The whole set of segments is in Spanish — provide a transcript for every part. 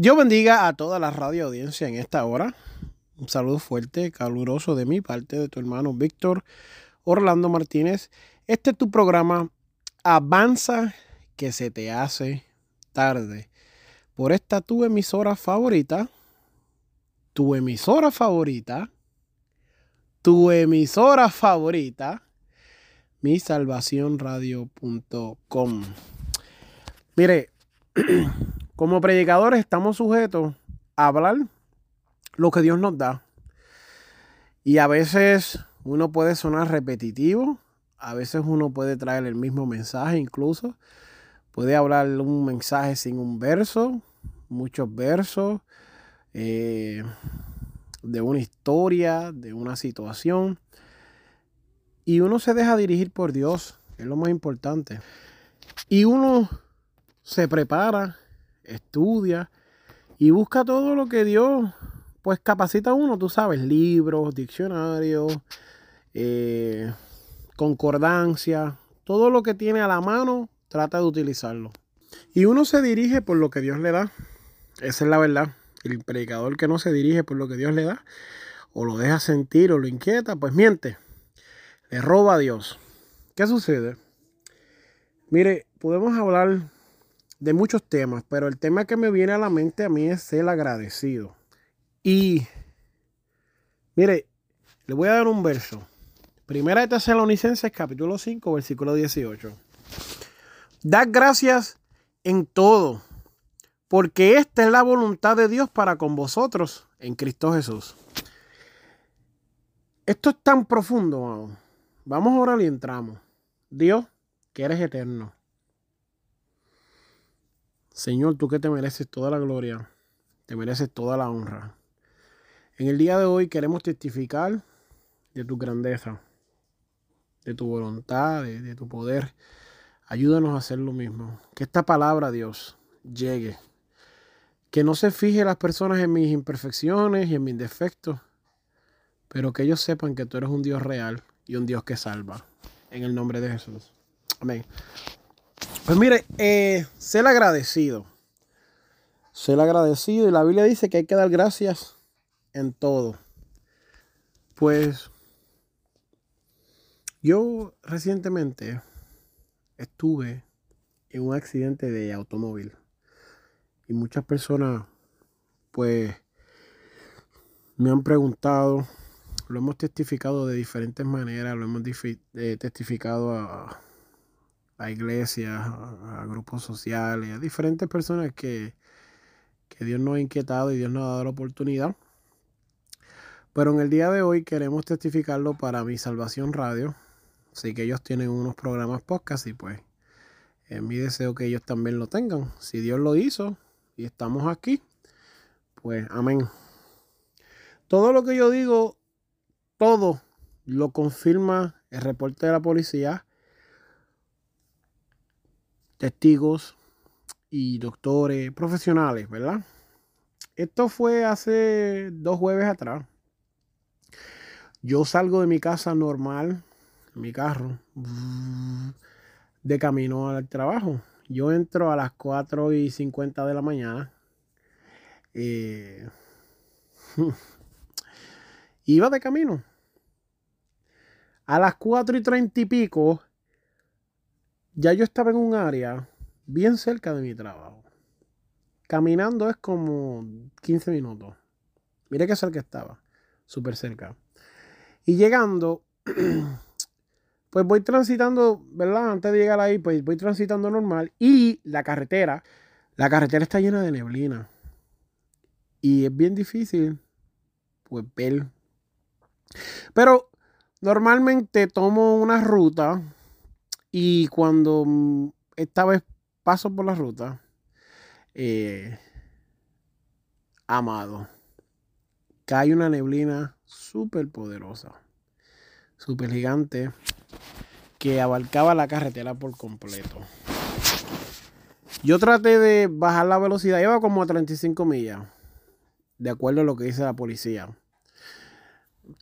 Dios bendiga a toda la radio audiencia en esta hora. Un saludo fuerte, caluroso de mi parte, de tu hermano Víctor Orlando Martínez. Este es tu programa Avanza que se te hace tarde. Por esta tu emisora favorita, tu emisora favorita, tu emisora favorita, mi salvacionradio.com. Mire, Como predicadores estamos sujetos a hablar lo que Dios nos da. Y a veces uno puede sonar repetitivo, a veces uno puede traer el mismo mensaje incluso. Puede hablar un mensaje sin un verso, muchos versos, eh, de una historia, de una situación. Y uno se deja dirigir por Dios, es lo más importante. Y uno se prepara estudia y busca todo lo que Dios pues capacita a uno, tú sabes, libros, diccionarios, eh, concordancia, todo lo que tiene a la mano, trata de utilizarlo. Y uno se dirige por lo que Dios le da. Esa es la verdad. El predicador que no se dirige por lo que Dios le da, o lo deja sentir o lo inquieta, pues miente. Le roba a Dios. ¿Qué sucede? Mire, podemos hablar de muchos temas, pero el tema que me viene a la mente a mí es el agradecido. Y mire, le voy a dar un verso. Primera de Tesalonicenses, capítulo 5, versículo 18. Dad gracias en todo, porque esta es la voluntad de Dios para con vosotros en Cristo Jesús. Esto es tan profundo, Vamos a orar y entramos. Dios, que eres eterno Señor, tú que te mereces toda la gloria, te mereces toda la honra. En el día de hoy queremos testificar de tu grandeza, de tu voluntad, de, tu poder. Ayúdanos a hacer lo mismo. Que esta palabra, Dios, llegue. Que no se fije las personas en mis imperfecciones y en mis defectos, pero que ellos sepan que tú eres un Dios real y un Dios que salva. En el nombre de Jesús. Amén. Pues mire, eh, ser agradecido. Ser agradecido. Y la Biblia dice que hay que dar gracias en todo. Pues yo recientemente estuve en un accidente de automóvil. Y muchas personas, pues, me han preguntado, lo hemos testificado de diferentes maneras, lo hemos eh, testificado a, a iglesias, a, grupos sociales, a diferentes personas que, que Dios nos ha inquietado y Dios nos ha dado la oportunidad. Pero en el día de hoy queremos testificarlo para mi Salvación Radio. Así que ellos tienen unos programas podcast y pues es mi deseo que ellos también lo tengan. Si Dios lo hizo y estamos aquí, pues amén. Todo lo que yo digo, todo lo confirma el reporte de la policía, testigos y doctores profesionales, ¿verdad? Esto fue hace dos jueves atrás. Yo salgo de mi casa normal, mi carro, de camino al trabajo. Yo entro a las 4 y 50 de la mañana. Eh, iba de camino. A las 4 y 30 y pico ya yo estaba en un área bien cerca de mi trabajo. Caminando es como 15 minutos. Mire qué cerca estaba, súper cerca. Y llegando, pues voy transitando, ¿verdad? Antes de llegar ahí, pues voy transitando normal. Y la carretera, la carretera está llena de neblina. Y es bien difícil, pues, ver. Pero normalmente tomo una ruta y cuando mm, esta vez paso por la ruta, eh, amado, cae una neblina súper poderosa, súper gigante, que abarcaba la carretera por completo. Yo traté de bajar la velocidad, iba como a 35 millas, de acuerdo a lo que dice la policía.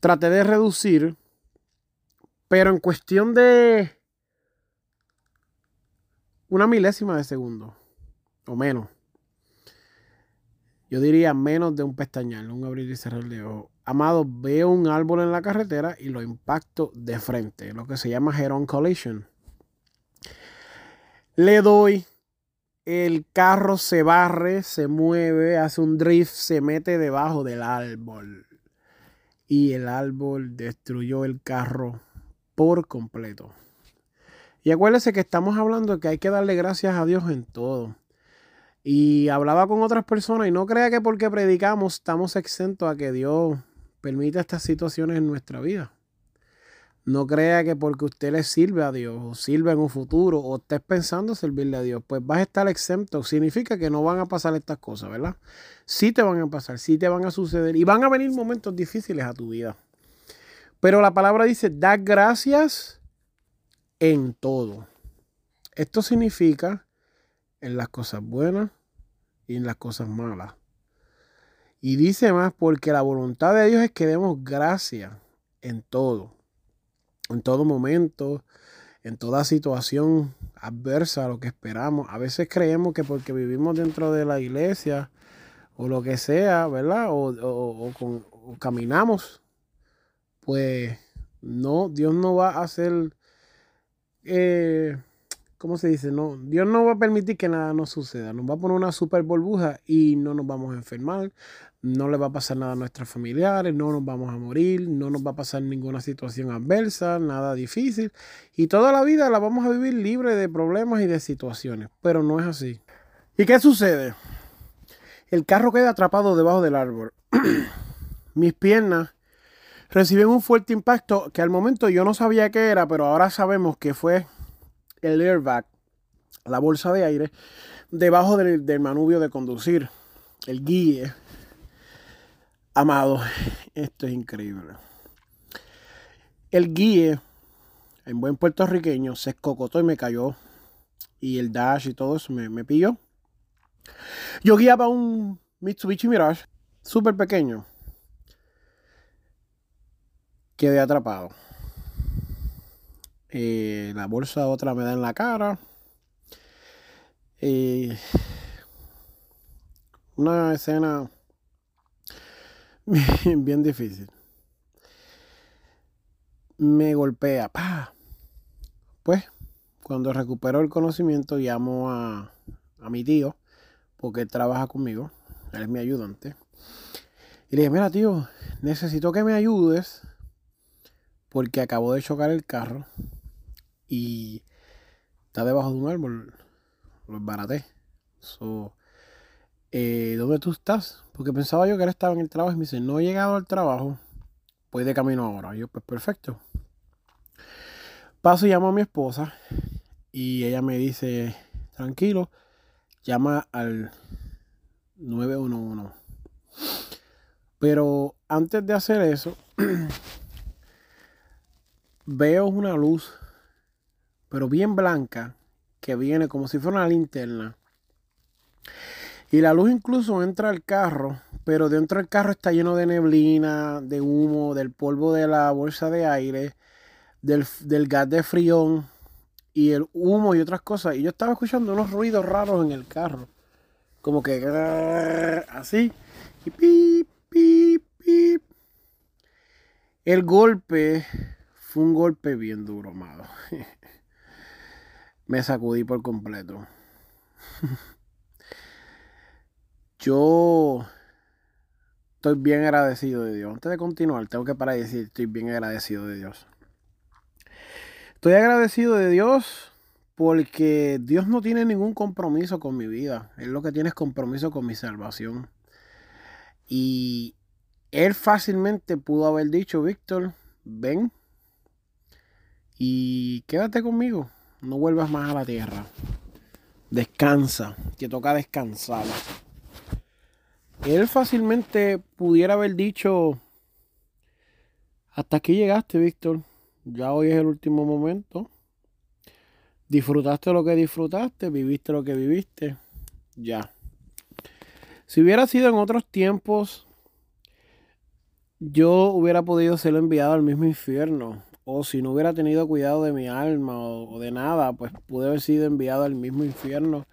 Traté de reducir, pero en cuestión de una milésima de segundo, o menos. Yo diría menos de un pestañal, un abrir y cerrar de ojo. Amado, veo un árbol en la carretera y lo impacto de frente, lo que se llama head-on collision. Le doy, el carro se barre, se mueve, hace un drift, se mete debajo del árbol. Y el árbol destruyó el carro por completo. Y acuérdese que estamos hablando de que hay que darle gracias a Dios en todo. Y hablaba con otras personas y no crea que porque predicamos estamos exentos a que Dios permita estas situaciones en nuestra vida. No crea que porque usted le sirve a Dios o sirve en un futuro o estés pensando servirle a Dios, pues vas a estar exento. Significa que no van a pasar estas cosas, ¿verdad? Sí te van a pasar, sí te van a suceder y van a venir momentos difíciles a tu vida. Pero la palabra dice, da gracias en todo. Esto significa en las cosas buenas y en las cosas malas. Y dice más, porque la voluntad de Dios es que demos gracia en todo, en todo momento, en toda situación adversa a lo que esperamos. A veces creemos que porque vivimos dentro de la iglesia o lo que sea, ¿verdad? O, caminamos, pues no, Dios no va a hacer eh, ¿cómo se dice? No, Dios no va a permitir que nada nos suceda. Nos va a poner una super burbuja y no nos vamos a enfermar. No le va a pasar nada a nuestros familiares, no nos vamos a morir, no nos va a pasar ninguna situación adversa, nada difícil. Y toda la vida la vamos a vivir libre de problemas y de situaciones. Pero no es así. ¿Y qué sucede? El carro queda atrapado debajo del árbol. Mis piernas reciben un fuerte impacto que al momento yo no sabía qué era, pero ahora sabemos que fue el airbag, la bolsa de aire, debajo del, manubrio de conducir, el guíe. Amado, esto es increíble. El guíe, en buen puertorriqueño, se escocotó y me cayó. Y el dash y todo eso me, me pilló. Yo guiaba un Mitsubishi Mirage, súper pequeño. Quedé atrapado. Eh, la bolsa otra me da en la cara. Eh, una escena bien, difícil. Me golpea. Pues, cuando recupero el conocimiento, llamo a, a mi tío, porque él trabaja conmigo. Él es mi ayudante. Y le dije, mira tío, necesito que me ayudes porque acabo de chocar el carro y está debajo de un árbol, lo baraté. So, eh, ¿Dónde tú estás? Porque pensaba yo que él estaba en el trabajo y me dice, no he llegado al trabajo, voy de camino ahora. yo, pues perfecto. Paso y llamo a mi esposa y ella me dice, tranquilo, llama al 911. Pero antes de hacer eso, veo una luz pero bien blanca, que viene como si fuera una linterna. Y la luz incluso entra al carro, pero dentro del carro está lleno de neblina, de humo, del polvo de la bolsa de aire, del, gas de frión y el humo y otras cosas. Y yo estaba escuchando unos ruidos raros en el carro. Como que así. Y pip, pip, pip. El golpe un golpe bien duro, amado. me sacudí por completo. Yo estoy bien agradecido de Dios. Antes de continuar, tengo que parar y decir, estoy bien agradecido de Dios. Estoy agradecido de Dios porque Dios no tiene ningún compromiso con mi vida. Él lo que tiene es compromiso con mi salvación. Y Él fácilmente pudo haber dicho, Víctor, ven y quédate conmigo no vuelvas más a la tierra. Descansa, te toca descansar. él fácilmente pudiera haber dicho, hasta aquí llegaste, Víctor, ya hoy es el último momento, disfrutaste lo que disfrutaste, viviste lo que viviste, ya. Si hubiera sido en otros tiempos, yo hubiera podido ser enviado al mismo infierno. O si no hubiera tenido cuidado de mi alma o, de nada, pues pude haber sido enviado al mismo infierno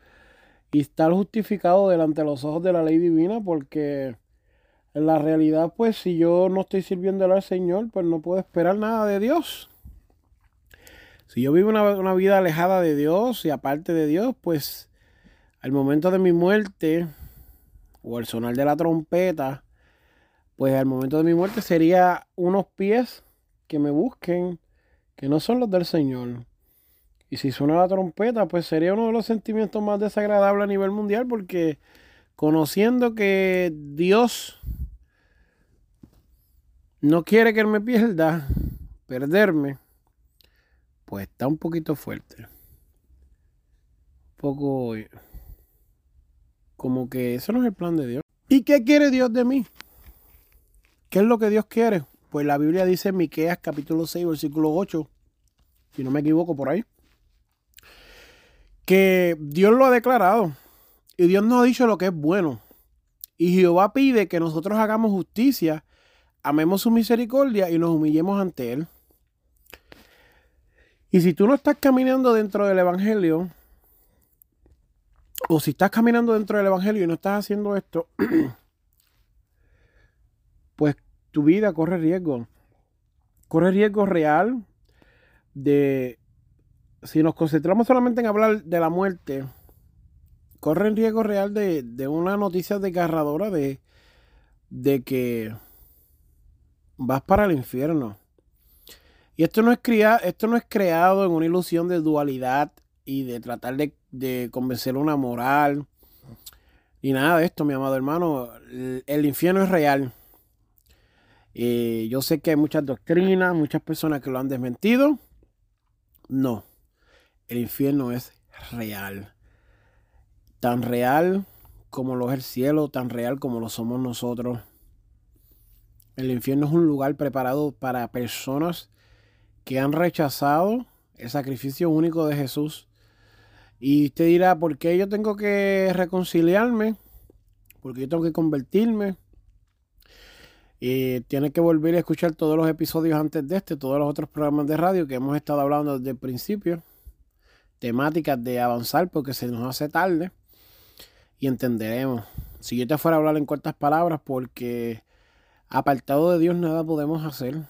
y estar justificado delante de los ojos de la ley divina porque en la realidad, pues si yo no estoy sirviendo al Señor, pues no puedo esperar nada de Dios. Si yo vivo una, una vida alejada de Dios y aparte de Dios, pues al momento de mi muerte o el sonar de la trompeta, pues al momento de mi muerte sería unos pies que me busquen que no son los del Señor. Y si suena la trompeta, pues sería uno de los sentimientos más desagradables a nivel mundial porque conociendo que Dios no quiere que me pierda, perderme, pues está un poquito fuerte. Un poco como que eso no es el plan de Dios. ¿Y qué quiere Dios de mí? ¿Qué es lo que Dios quiere? Pues la Biblia dice en Miqueas capítulo 6, versículo 8, si no me equivoco por ahí, que Dios lo ha declarado y Dios nos ha dicho lo que es bueno. Y Jehová pide que nosotros hagamos justicia, amemos su misericordia y nos humillemos ante Él. Y si tú no estás caminando dentro del Evangelio, o si estás caminando dentro del Evangelio y no estás haciendo esto, pues tu vida corre riesgo. Corre riesgo real de, si nos concentramos solamente en hablar de la muerte, corre riesgo real de, de una noticia desgarradora de, de que vas para el infierno. Y esto no es esto no es creado en una ilusión de dualidad y de tratar de, de convencer una moral. Y nada de esto, mi amado hermano. El, infierno es real. Eh, yo sé que hay muchas doctrinas, muchas personas que lo han desmentido. No, el infierno es real. Tan real como lo es el cielo, tan real como lo somos nosotros. El infierno es un lugar preparado para personas que han rechazado el sacrificio único de Jesús y usted dirá, ¿por qué yo tengo que reconciliarme? ¿Por qué yo tengo que convertirme? Y tiene que volver a escuchar todos los episodios antes de este, todos los otros programas de radio que hemos estado hablando desde el principio. Temáticas de avanzar porque se nos hace tarde. Y entenderemos. Si yo te fuera a hablar en cortas palabras, porque apartado de Dios nada podemos hacer.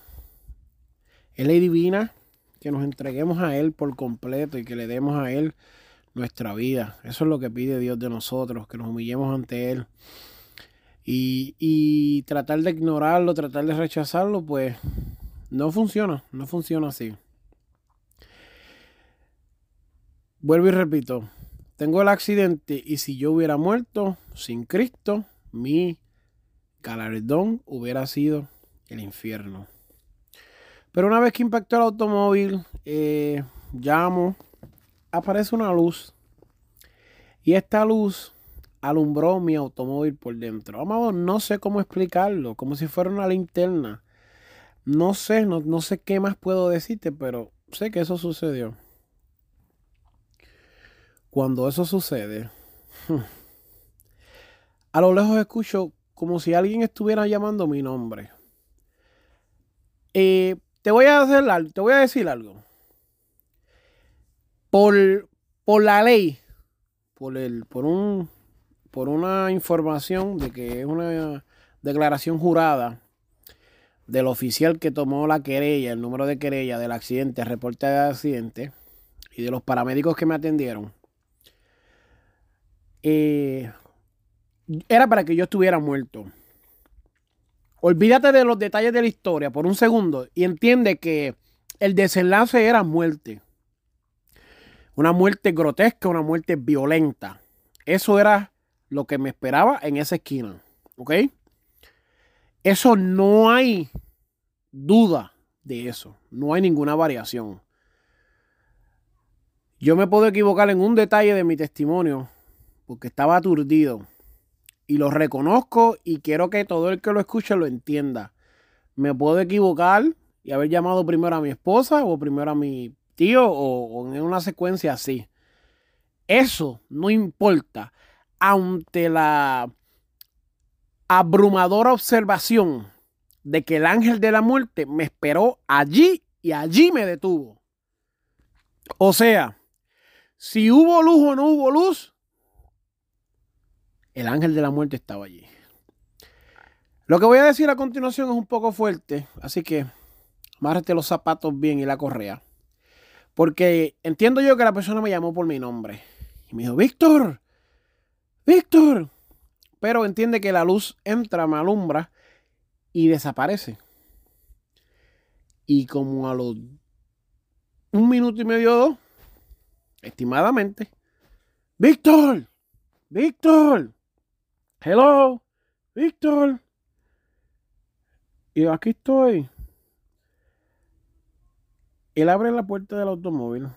Es ley divina que nos entreguemos a Él por completo y que le demos a Él nuestra vida. Eso es lo que pide Dios de nosotros, que nos humillemos ante Él. Y, tratar de ignorarlo, tratar de rechazarlo, pues no funciona, no funciona así. Vuelvo y repito, tengo el accidente y si yo hubiera muerto sin Cristo, mi galardón hubiera sido el infierno. Pero una vez que impactó el automóvil, eh, llamo aparece una luz. Y esta luz alumbró mi automóvil por dentro. Amado, no sé cómo explicarlo, como si fuera una linterna. No sé, no, no sé qué más puedo decirte, pero sé que eso sucedió. Cuando eso sucede, a lo lejos escucho como si alguien estuviera llamando mi nombre. Eh, te voy a hacer te voy a decir algo por, por la ley, por, el, por, un, por una información de que es una declaración jurada del oficial que tomó la querella, el número de querella del accidente, el reporte de accidente y de los paramédicos que me atendieron, eh, era para que yo estuviera muerto. Olvídate de los detalles de la historia por un segundo y entiende que el desenlace era muerte. Una muerte grotesca, una muerte violenta. Eso era lo que me esperaba en esa esquina. ¿Ok? Eso no hay duda de eso. No hay ninguna variación. Yo me puedo equivocar en un detalle de mi testimonio porque estaba aturdido. y lo reconozco y quiero que todo el que lo escuche lo entienda. Me puedo equivocar y haber llamado primero a mi esposa o primero a mi tío o, en una secuencia así. Eso no importa. Ante la abrumadora observación de que el ángel de la muerte me esperó allí y allí me detuvo. O sea, si hubo luz o no hubo luz, el ángel de la muerte estaba allí. Lo que voy a decir a continuación es un poco fuerte, así que márrete los zapatos bien y la correa. Porque entiendo yo que la persona me llamó por mi nombre. Y me dijo, Víctor, Víctor. Pero entiende que la luz entra, me alumbra y desaparece. Y como a los un minuto y medio dos, estimadamente, Víctor, Víctor, hello, Víctor. Y aquí estoy. Él abre la puerta del automóvil,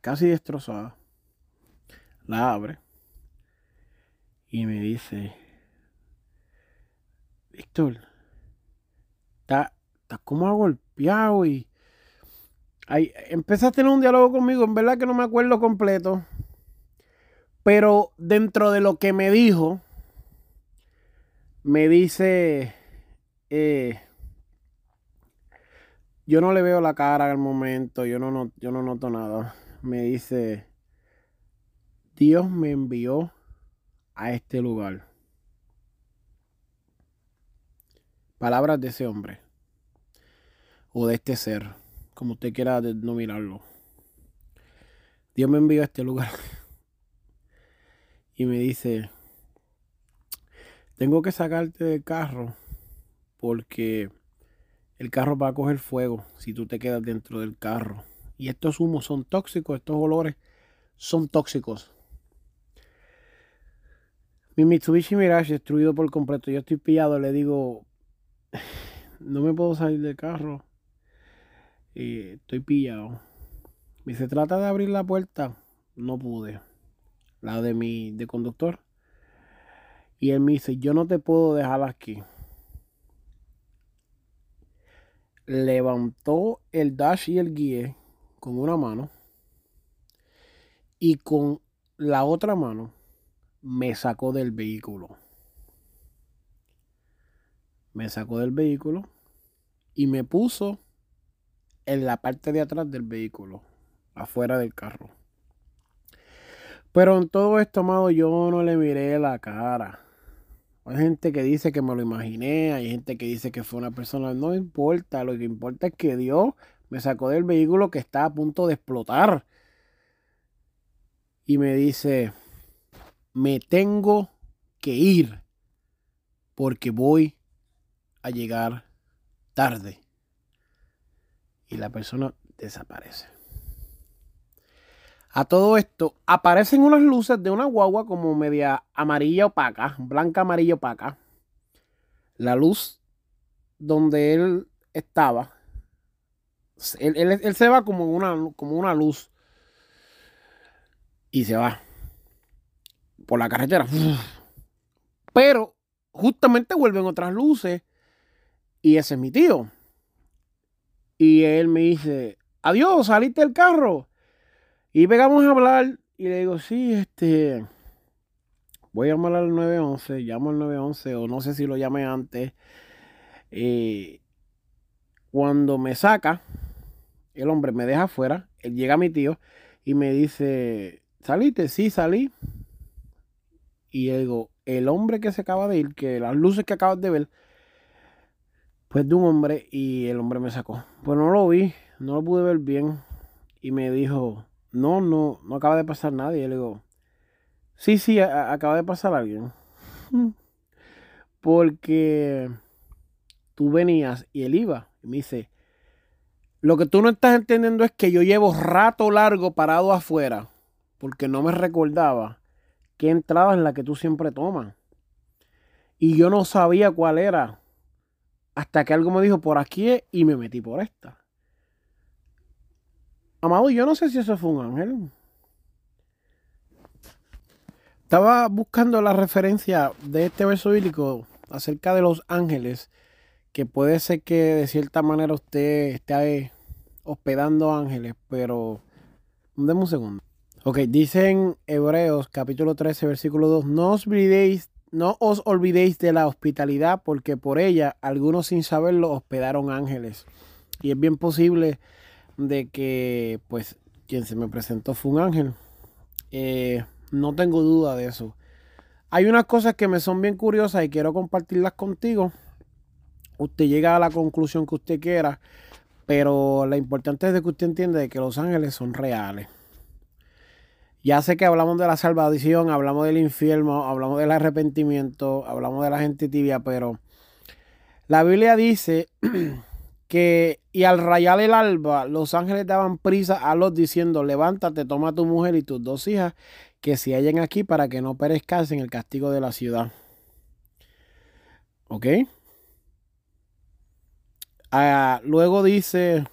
casi destrozada. La abre y me dice, Víctor, está, está como golpeado y ay, empecé a tener un diálogo conmigo, en verdad que no me acuerdo completo, pero dentro de lo que me dijo, me dice, eh, yo no le veo la cara al momento, yo no, yo no noto nada. Me dice, Dios me envió a este lugar. Palabras de ese hombre. O de este ser, como usted quiera denominarlo. Dios me envió a este lugar. Y me dice, tengo que sacarte del carro porque el carro va a coger fuego si tú te quedas dentro del carro. Y estos humos son tóxicos, estos olores son tóxicos. Mi Mitsubishi Mirage destruido por completo. Yo estoy pillado, le digo, no me puedo salir del carro. estoy pillado. Y se trata de abrir la puerta. No pude. La de mi de conductor. Y él me dice, yo no te puedo dejar aquí. levantó el dash y el guía con una mano y con la otra mano me sacó del vehículo. Me sacó del vehículo y me puso en la parte de atrás del vehículo, afuera del carro. Pero en todo esto, amado, yo no le miré la cara. Hay gente que dice que me lo imaginé, hay gente que dice que fue una persona. No importa, lo que importa es que Dios me sacó del vehículo que está a punto de explotar. Y me dice, me tengo que ir porque voy a llegar tarde. Y la persona desaparece. A todo esto aparecen unas luces de una guagua como media amarilla opaca, blanca amarilla opaca. La luz donde él estaba, él, se va como una, como una luz y se va por la carretera. Pero justamente vuelven otras luces y ese es mi tío. Y él me dice, adiós, saliste del carro. Y pegamos a hablar y le digo, sí, este, voy a llamar al 911, llamo al 911 o no sé si lo llamé antes. Cuando me saca, el hombre me deja afuera, llega mi tío y me dice, ¿saliste? Sí, salí. Y digo, el hombre que se acaba de ir, que las luces que acabas de ver, pues de un hombre y el hombre me sacó. Pues no lo vi, no lo pude ver bien. Y me dijo, no, no, no acaba de pasar nadie. Y le digo, sí, sí, acaba de pasar alguien. Porque tú venías y él iba. Y me dice, lo que tú no estás entendiendo es que yo llevo rato largo parado afuera. Porque no me recordaba qué entrada es la que tú siempre tomas. Y yo no sabía cuál era. Hasta que algo me dijo por aquí y me metí por esta. Amado, yo no sé si eso fue un ángel. Estaba buscando la referencia de este verso bíblico acerca de los ángeles, que puede ser que de cierta manera usted esté hospedando ángeles, pero deme un segundo. Ok, dicen Hebreos capítulo 13, versículo 2, no os olvidéis, de la hospitalidad, porque por ella algunos sin saberlo hospedaron ángeles. Y es bien posible de que, pues, quien se me presentó fue un ángel. Eh, no tengo duda de eso. Hay unas cosas que me son bien curiosas y quiero compartirlas contigo. Usted llega a la conclusión que usted quiera, pero lo importante es de que usted entienda que los ángeles son reales. Ya sé que hablamos de la salvación, hablamos del infierno, hablamos del arrepentimiento, hablamos de la gente tibia, pero la Biblia dice que y al rayar el alba, los ángeles daban prisa a los diciendo, levántate, toma a tu mujer y tus dos hijas que se hallen aquí para que no perezcas en el castigo de la ciudad. ¿Ok? Ah, luego dice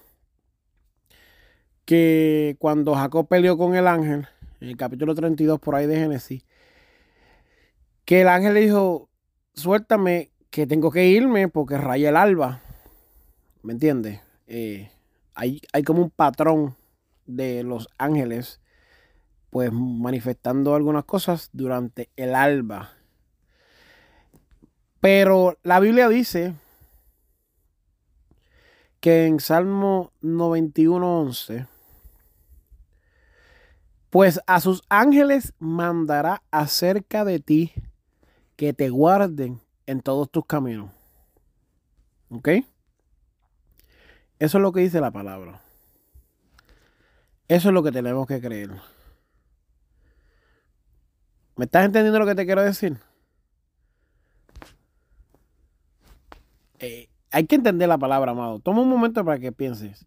que cuando Jacob peleó con el ángel, en el capítulo 32 por ahí de Génesis, que el ángel le dijo, suéltame que tengo que irme porque raya el alba. ¿Me entiendes? Eh, hay, hay como un patrón de los ángeles, pues manifestando algunas cosas durante el alba. Pero la Biblia dice que en Salmo 91.11 pues a sus ángeles mandará acerca de ti que te guarden en todos tus caminos. ¿Ok? Eso es lo que dice la palabra. Eso es lo que tenemos que creer. ¿Me estás entendiendo lo que te quiero decir? Eh, hay que entender la palabra, amado. Toma un momento para que pienses.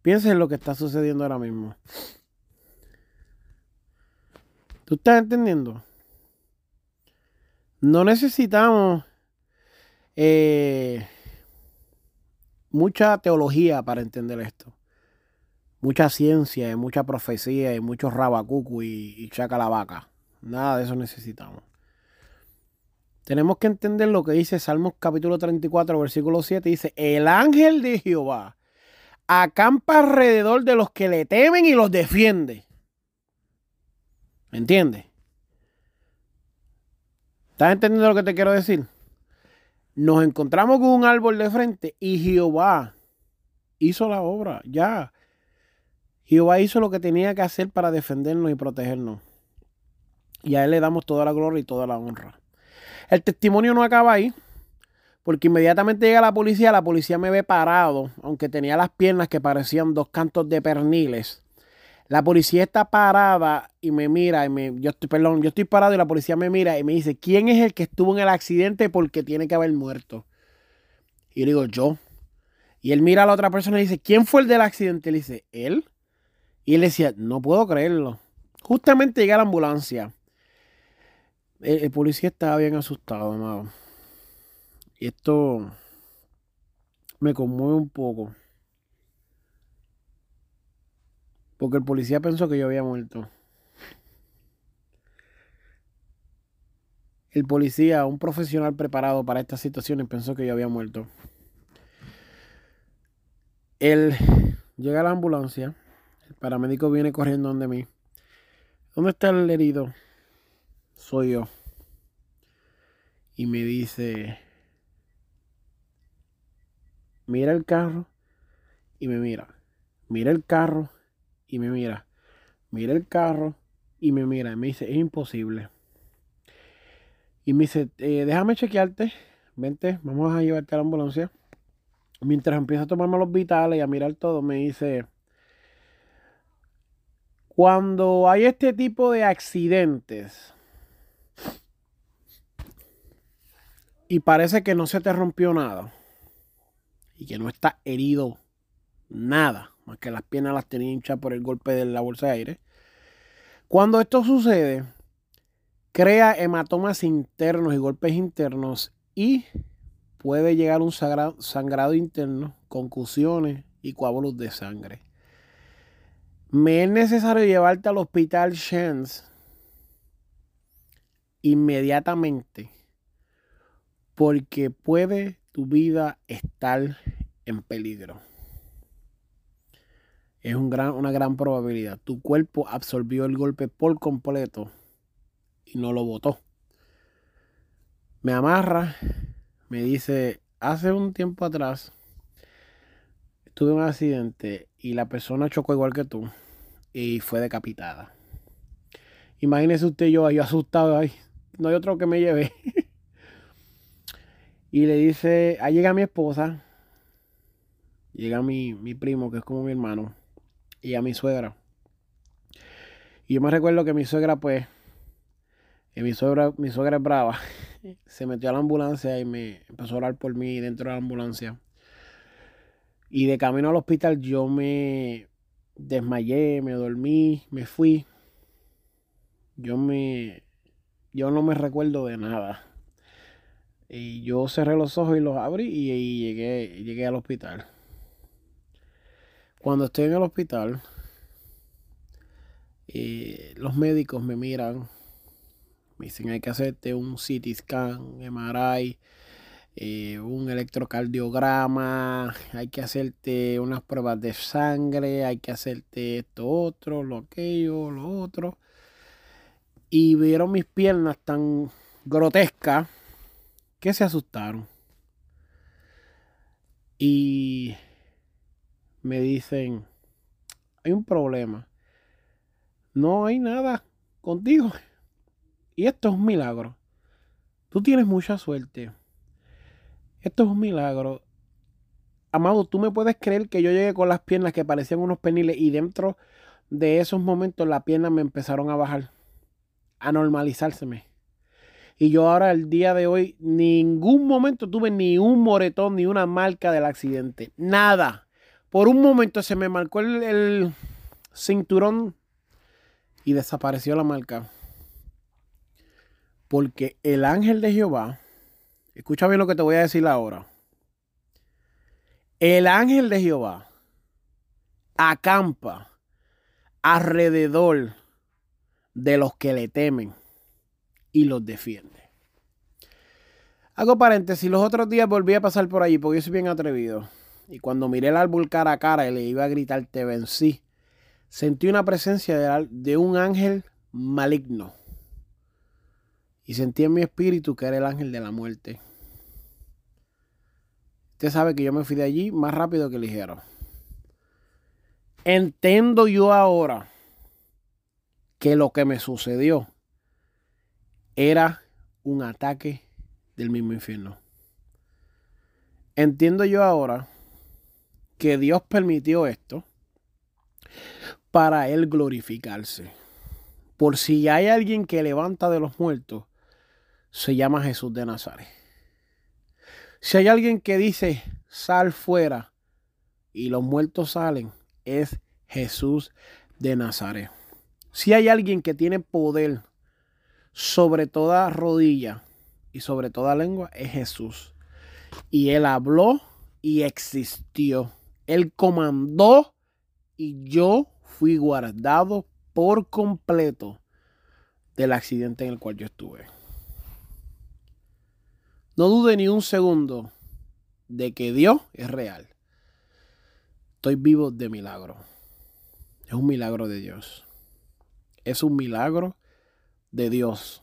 Pienses en lo que está sucediendo ahora mismo. ¿Tú estás entendiendo? No necesitamos eh, mucha teología para entender esto. Mucha ciencia y mucha profecía y mucho rabacucu y, y vaca. Nada de eso necesitamos. Tenemos que entender lo que dice Salmos capítulo 34, versículo 7. Dice, el ángel de Jehová acampa alrededor de los que le temen y los defiende. ¿Me entiendes? ¿Estás entendiendo lo que te quiero decir? Nos encontramos con un árbol de frente y Jehová hizo la obra, ya. Jehová hizo lo que tenía que hacer para defendernos y protegernos. Y a Él le damos toda la gloria y toda la honra. El testimonio no acaba ahí, porque inmediatamente llega la policía, la policía me ve parado, aunque tenía las piernas que parecían dos cantos de perniles. La policía está parada y me mira y me, yo estoy, perdón, yo estoy parado y la policía me mira y me dice, ¿quién es el que estuvo en el accidente porque tiene que haber muerto? Y yo digo, yo. Y él mira a la otra persona y dice, ¿quién fue el del accidente? Y le dice, él. Y él decía, no puedo creerlo. Justamente llega la ambulancia. El, el policía estaba bien asustado, amado. Y esto me conmueve un poco. Porque el policía pensó que yo había muerto. El policía, un profesional preparado para estas situaciones, pensó que yo había muerto. Él llega a la ambulancia. El paramédico viene corriendo donde mí. ¿Dónde está el herido? Soy yo. Y me dice, mira el carro. Y me mira. Mira el carro y me mira. Mira el carro y me mira. Y me dice, es imposible. Y me dice, eh, déjame chequearte. Vente, vamos a llevarte a la ambulancia. Mientras empieza a tomarme los vitales y a mirar todo, me dice, cuando hay este tipo de accidentes y parece que no se te rompió nada y que no está herido nada, más que las piernas las tenía hinchas por el golpe de la bolsa de aire. Cuando esto sucede, crea hematomas internos y golpes internos y puede llegar un sangrado interno, concusiones y coágulos de sangre. Me es necesario llevarte al hospital Shands inmediatamente porque puede tu vida estar en peligro. Es gran, una gran probabilidad. Tu cuerpo absorbió el golpe por completo y no lo botó. Me amarra, me dice, hace un tiempo atrás tuve un accidente y la persona chocó igual que tú y fue decapitada. Imagínese usted yo ahí asustado, ahí no hay otro que me lleve. y le dice, ahí llega mi esposa, llega mi, mi primo, que es como mi hermano, y a mi suegra. Y yo me recuerdo que mi suegra, pues, mi suegra, mi suegra es brava, se metió a la ambulancia y me empezó a orar por mí dentro de la ambulancia. Y de camino al hospital yo me desmayé, me dormí, me fui. Yo me yo no me recuerdo de nada. Y yo cerré los ojos y los abrí y, llegué, llegué al hospital. Cuando estoy en el hospital, eh, los médicos me miran, me dicen hay que hacerte un CT scan, MRI, eh, un electrocardiograma, hay que hacerte unas pruebas de sangre, hay que hacerte esto otro, lo aquello, lo otro y vieron mis piernas tan grotescas que se asustaron. Y me dicen, hay un problema. No hay nada contigo. Y esto es un milagro. Tú tienes mucha suerte. Esto es un milagro. Amado, tú me puedes creer que yo llegué con las piernas que parecían unos peniles y dentro de esos momentos las piernas me empezaron a bajar a normalizárseme. Y yo ahora, el día de hoy, ningún momento tuve ni un moretón ni una marca del accidente. Nada. Por un momento se me marcó el, cinturón y desapareció la marca. Porque el ángel de Jehová, escucha bien lo que te voy a decir ahora. El ángel de Jehová acampa alrededor de los que le temen y los defiende. Hago paréntesis, los otros días volví a pasar por allí porque yo soy bien atrevido. Y cuando miré el árbol cara a cara y le iba a gritar te vencí, sentí una presencia de, de un ángel maligno. Y sentí en mi espíritu que era el ángel de la muerte. Usted sabe que yo me fui de allí más rápido que ligero. Entiendo yo ahora que lo que me sucedió era un ataque del mismo infierno. Entiendo yo ahora que Dios permitió esto para Él glorificarse. Por si hay alguien que levanta de los muertos, se llama Jesús de Nazaret. Si hay alguien que dice, sal fuera, y los muertos salen, es Jesús de Nazaret. Si hay alguien que tiene poder sobre toda rodilla y sobre toda lengua, es Jesús. Y Él habló y existió. Él comandó y yo fui guardado por completo del accidente en el cual yo estuve. No dude ni un segundo de que Dios es real. Estoy vivo de milagro. Es un milagro de Dios es un milagro de Dios.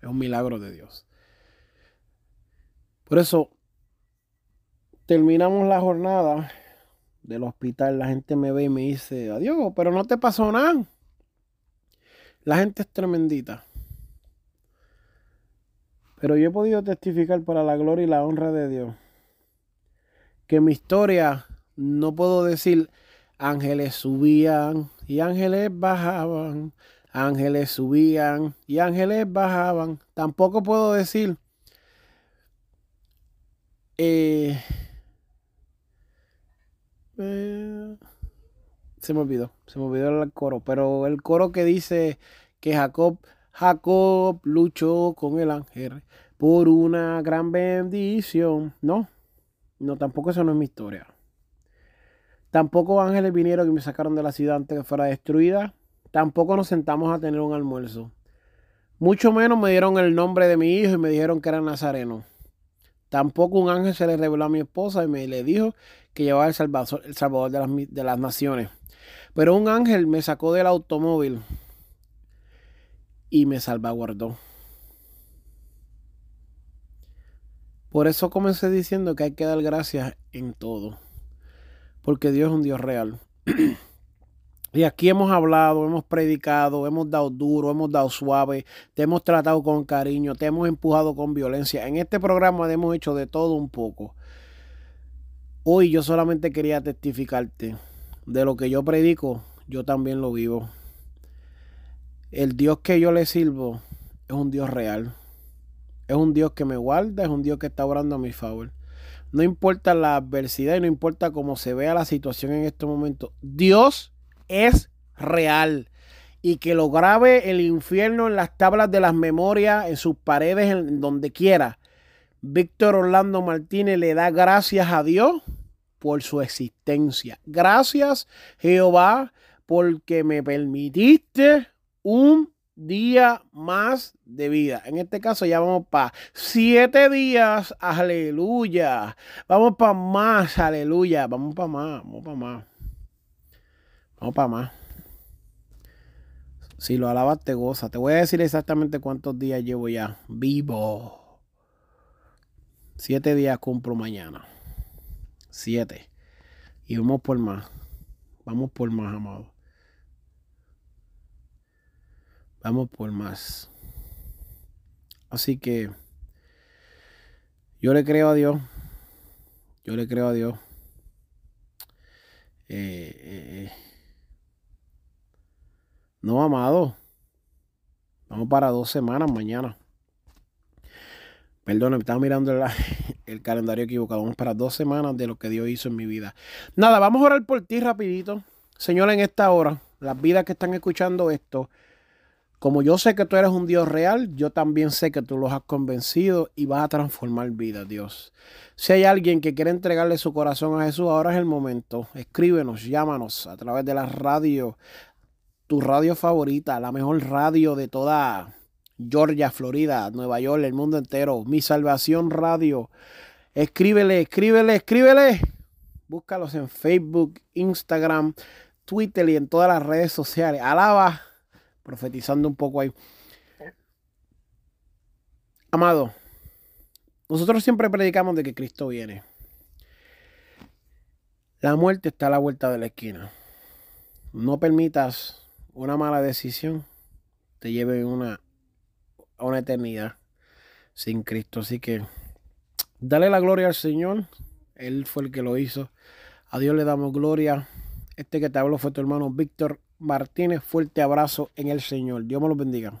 Es un milagro de Dios. Por eso terminamos la jornada del hospital. La gente me ve y me dice, adiós, pero no te pasó nada. La gente es tremendita. Pero yo he podido testificar para la gloria y la honra de Dios que mi historia no puedo decir ángeles subían y ángeles bajaban, ángeles subían y ángeles bajaban. Tampoco puedo decir eh, eh, se me olvidó, se me olvidó el coro, pero el coro que dice que Jacob, Jacob luchó con el ángel por una gran bendición. No, no, tampoco eso no es mi historia. Tampoco ángeles vinieron y me sacaron de la ciudad antes que fuera destruida. Tampoco nos sentamos a tener un almuerzo. Mucho menos me dieron el nombre de mi hijo y me dijeron que era nazareno. Tampoco un ángel se le reveló a mi esposa y me le dijo que llevaba el Salvador, el Salvador de, las, de las naciones. Pero un ángel me sacó del automóvil y me salvaguardó. Por eso comencé diciendo que hay que dar gracias en todo. Porque Dios es un Dios real. Y aquí hemos hablado, hemos predicado, hemos dado duro, hemos dado suave, te hemos tratado con cariño, te hemos empujado con violencia. En este programa hemos hecho de todo un poco. Hoy yo solamente quería testificarte de lo que yo predico, yo también lo vivo. El Dios que yo le sirvo es un Dios real. Es un Dios que me guarda, es un Dios que está orando a mi favor. No importa la adversidad y no importa cómo se vea la situación en este momento. Dios es real. Y que lo grabe el infierno en las tablas de las memorias, en sus paredes, en donde quiera. Víctor Orlando Martínez le da gracias a Dios por su existencia. Gracias, Jehová, porque me permitiste un día más de vida. En este caso ya vamos para siete días, aleluya. Vamos para más, aleluya. Vamos para más, vamos para más. Vamos para más. Si lo alabas, te goza. Te voy a decir exactamente cuántos días llevo ya vivo. Siete días cumplo mañana. Siete. Y vamos por más. Vamos por más, amado. Vamos por más. Así que yo le creo a Dios. Yo le creo a Dios. Eh, eh, eh. No, amado. Vamos para dos semanas mañana. Perdón, estaba mirando el, calendario equivocado. Vamos para dos semanas de lo que Dios hizo en mi vida. Nada, vamos a orar por ti rapidito. Señor, en esta hora, las vidas que están escuchando esto, como yo sé que tú eres un Dios real, yo también sé que tú los has convencido y vas a transformar vidas, Dios. Si hay alguien que quiere entregarle su corazón a Jesús, ahora es el momento. Escríbenos, llámanos a través de la radio, tu radio favorita, la mejor radio de toda Georgia, Florida, Nueva York, el mundo entero. Mi Salvación Radio. Escríbele, escríbele, escríbele. Búscalos en Facebook, Instagram, Twitter y en todas las redes sociales. Alaba, profetizando un poco ahí. Amado, nosotros siempre predicamos de que Cristo viene. La muerte está a la vuelta de la esquina. No permitas una mala decisión te lleve una, a una eternidad sin Cristo. Así que dale la gloria al Señor. Él fue el que lo hizo. A Dios le damos gloria. Este que te habló fue tu hermano Víctor Martínez. Fuerte abrazo en el Señor. Dios me los bendiga.